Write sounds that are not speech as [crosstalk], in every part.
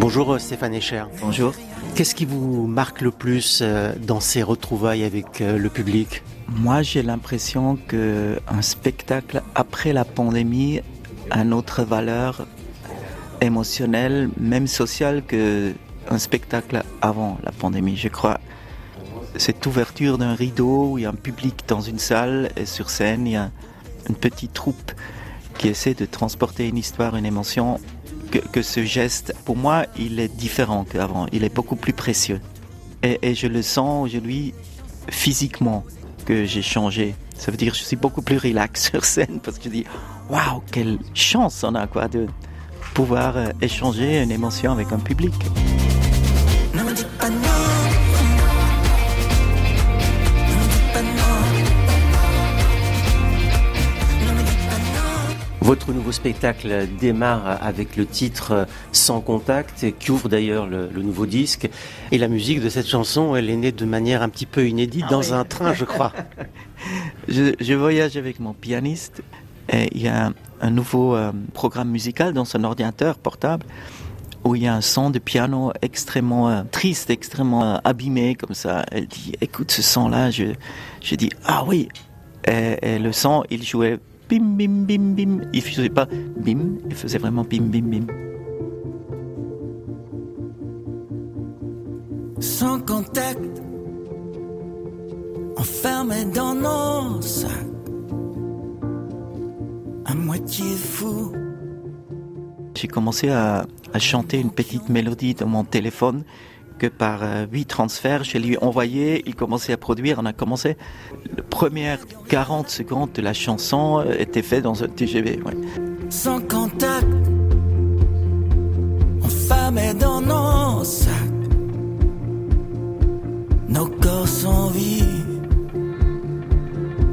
Bonjour euh, Stéphane Echer. Bonjour. Qu'est-ce qui vous marque le plus euh, dans ces retrouvailles avec euh, le public? Moi, j'ai l'impression que un spectacle après la pandémie a une autre valeur émotionnelle, même sociale que un spectacle avant la pandémie. Je crois cette ouverture d'un rideau où il y a un public dans une salle et sur scène, il y a une petite troupe qui essaie de transporter une histoire, une émotion, que, ce geste, pour moi, il est différent qu'avant. Il est beaucoup plus précieux. Et, je le sens aujourd'hui physiquement que j'ai changé. Ça veut dire que je suis beaucoup plus relax [laughs] sur scène parce que je dis waouh, quelle chance on a quoi de pouvoir euh, échanger une émotion avec un public. Votre nouveau spectacle démarre avec le titre Sans contact, qui ouvre d'ailleurs le, nouveau disque. Et la musique de cette chanson, elle est née de manière un petit peu inédite ah dans un train, je crois. [laughs] je, voyage avec mon pianiste et il y a un, nouveau euh, programme musical dans son ordinateur portable où il y a un son de piano extrêmement euh, triste, extrêmement euh, abîmé comme ça. Elle dit, écoute ce son-là. Je, je dis, ah oui. et le son, il jouait bim, bim, bim, bim. Il faisait pas bim, il faisait vraiment bim, bim, bim. Sans contact, enfermé dans nos sacs, à moitié fou. J'ai commencé à, à chanter une petite mélodie dans mon téléphone que par euh, huit transferts, je lui ai envoyé, il commençait à produire, on a commencé. Les premières 40 secondes de la chanson euh, étaient faites dans un TGV. Sans contact, on dans nos sacs. Nos corps sont vides,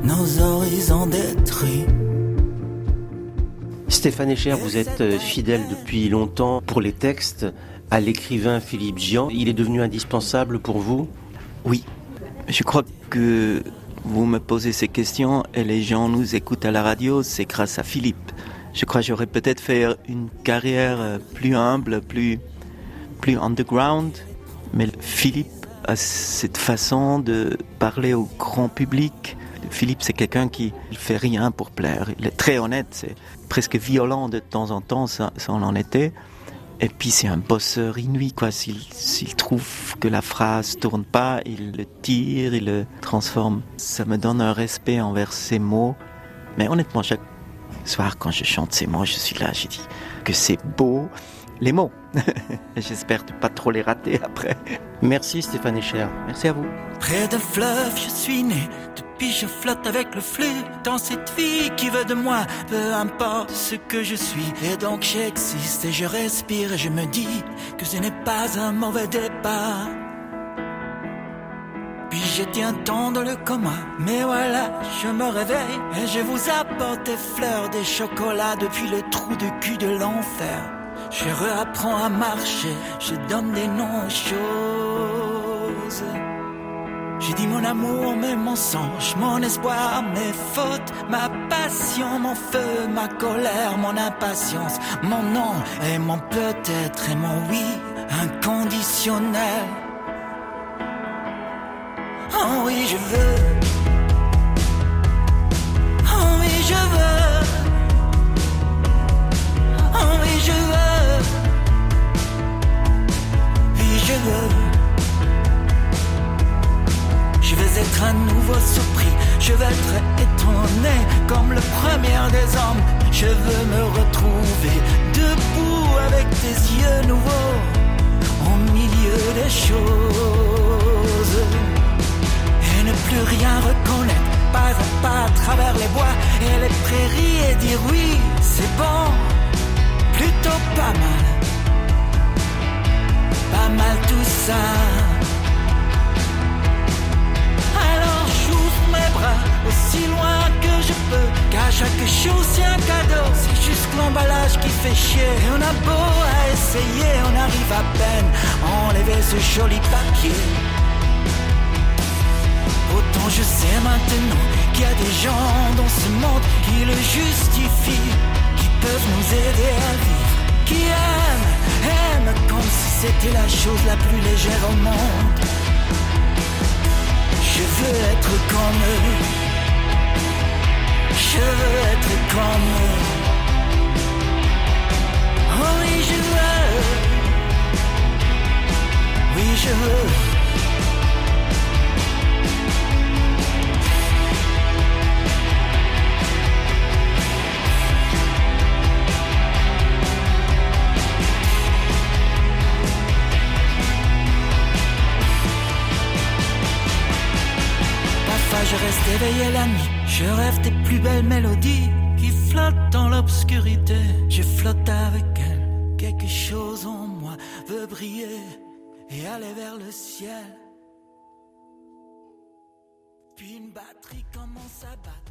nos horizons détruits. Stéphane Echer, vous êtes euh, fidèle depuis longtemps pour les textes à l'écrivain Philippe Gian. Il est devenu indispensable pour vous? Oui. Je crois que vous me posez ces questions et les gens nous écoutent à la radio, c'est grâce à Philippe. Je crois que j'aurais peut-être fait une carrière euh, plus humble, plus, plus underground, mais Philippe a cette façon de parler au grand public. Philippe, c'est quelqu'un qui ne fait rien pour plaire. Il est très honnête, c'est presque violent de temps en temps, ça, ça. Et puis c'est un bosseur inouï, quoi. S'il trouve que la phrase tourne pas, il le tire, il le transforme. Ça me donne un respect envers ces mots. Mais honnêtement, chaque soir, quand je chante ces mots, je suis là, je dis que c'est beau, les mots. [laughs] J'espère ne pas trop les rater après. Merci Stéphane Echer. Merci à vous. Près fleuve, je suis né. Depuis, je flotte avec le flux dans cette vie qui veut de moi. Peu importe ce que je suis. Et donc, j'existe et je respire et je me dis que ce n'est pas un mauvais départ. Puis j'étais un temps dans le coma, mais voilà, je me réveille et je vous apporte des fleurs, des chocolats depuis le trou de cul de l'enfer. Je réapprends à marcher, je donne des noms aux choses. J'ai dit mon amour, mes mensonges, mon espoir, mes fautes, ma passion, mon feu, ma colère, mon impatience, mon non et mon peut-être et mon oui inconditionnel. Oh oui, je veux. Nouveau surpris, je vais être étonné comme le premier des hommes. Je veux me retrouver debout avec tes yeux nouveaux au milieu des choses et ne plus rien reconnaître, pas à pas à travers les bois et les prairies et dire oui, c'est bon, plutôt pas mal, pas mal tout ça. Chaque chose c'est un cadeau, c'est juste l'emballage qui fait chier. Et on a beau à essayer, on arrive à peine à enlever ce joli papier. Autant je sais maintenant qu'il y a des gens dans ce monde qui le justifient, qui peuvent nous aider à vivre, qui aiment, aiment comme ça c'était la chose la plus légère au monde. Je veux être comme eux. Je veux être comme oui, je veux. Oui, je veux. je reste éveillé la nuit. Je rêve des plus belles mélodies qui flottent dans l'obscurité. Je flotte avec elle. Quelque chose en moi veut briller et aller vers le ciel. Puis une batterie commence à battre.